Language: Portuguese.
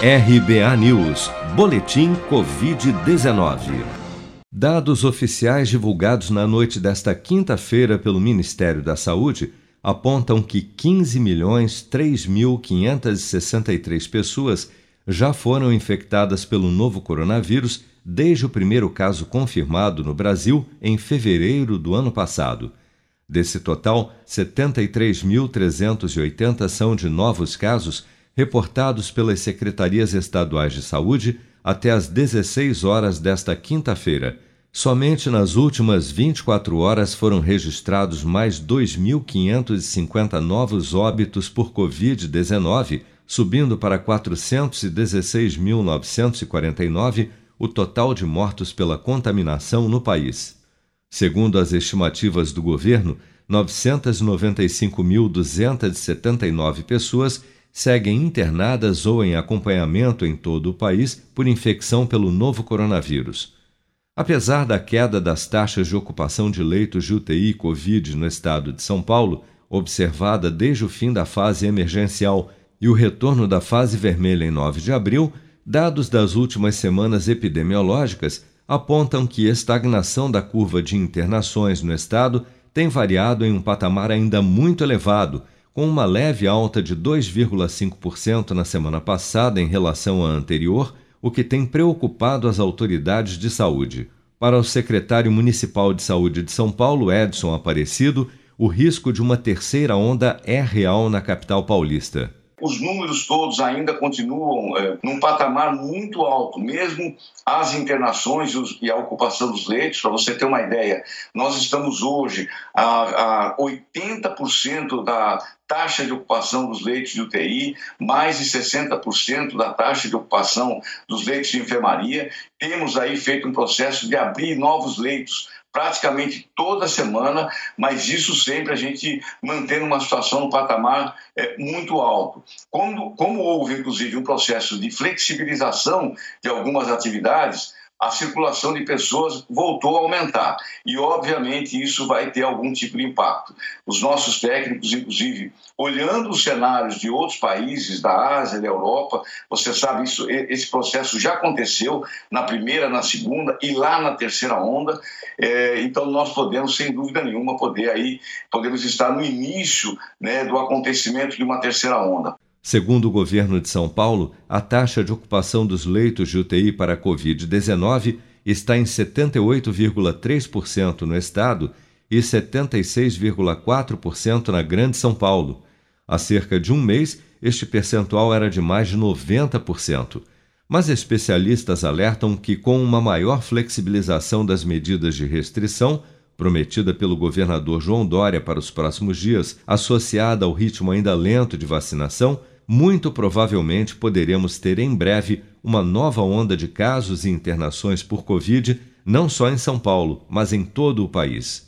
RBA News, Boletim Covid-19. Dados oficiais divulgados na noite desta quinta-feira pelo Ministério da Saúde apontam que 15 milhões 3.563 pessoas já foram infectadas pelo novo coronavírus desde o primeiro caso confirmado no Brasil em fevereiro do ano passado. Desse total, 73.380 são de novos casos reportados pelas secretarias estaduais de saúde até às 16 horas desta quinta-feira. Somente nas últimas 24 horas foram registrados mais 2.550 novos óbitos por Covid-19, subindo para 416.949 o total de mortos pela contaminação no país. Segundo as estimativas do governo, 995.279 pessoas seguem internadas ou em acompanhamento em todo o país por infecção pelo novo coronavírus. Apesar da queda das taxas de ocupação de leitos de UTI Covid no estado de São Paulo, observada desde o fim da fase emergencial e o retorno da fase vermelha em 9 de abril, dados das últimas semanas epidemiológicas apontam que estagnação da curva de internações no estado tem variado em um patamar ainda muito elevado com uma leve alta de 2,5% na semana passada em relação à anterior, o que tem preocupado as autoridades de saúde. Para o secretário municipal de saúde de São Paulo, Edson Aparecido, o risco de uma terceira onda é real na capital paulista. Os números todos ainda continuam é, num patamar muito alto, mesmo as internações e a ocupação dos leitos. Para você ter uma ideia, nós estamos hoje a, a 80% da taxa de ocupação dos leitos de UTI, mais de 60% da taxa de ocupação dos leitos de enfermaria. Temos aí feito um processo de abrir novos leitos praticamente toda semana, mas isso sempre a gente mantendo uma situação no patamar é, muito alto. Como, como houve, inclusive, um processo de flexibilização de algumas atividades, a circulação de pessoas voltou a aumentar. E, obviamente, isso vai ter algum tipo de impacto. Os nossos técnicos, inclusive, olhando os cenários de outros países, da Ásia, da Europa, você sabe, isso, esse processo já aconteceu na primeira, na segunda e lá na terceira onda. É, então, nós podemos, sem dúvida nenhuma, poder aí, podemos estar no início né, do acontecimento de uma terceira onda. Segundo o governo de São Paulo, a taxa de ocupação dos leitos de UTI para a Covid-19 está em 78,3% no estado e 76,4% na Grande São Paulo. Há cerca de um mês, este percentual era de mais de 90%. Mas especialistas alertam que, com uma maior flexibilização das medidas de restrição, prometida pelo governador João Dória para os próximos dias, associada ao ritmo ainda lento de vacinação, muito provavelmente poderemos ter em breve uma nova onda de casos e internações por Covid, não só em São Paulo, mas em todo o país.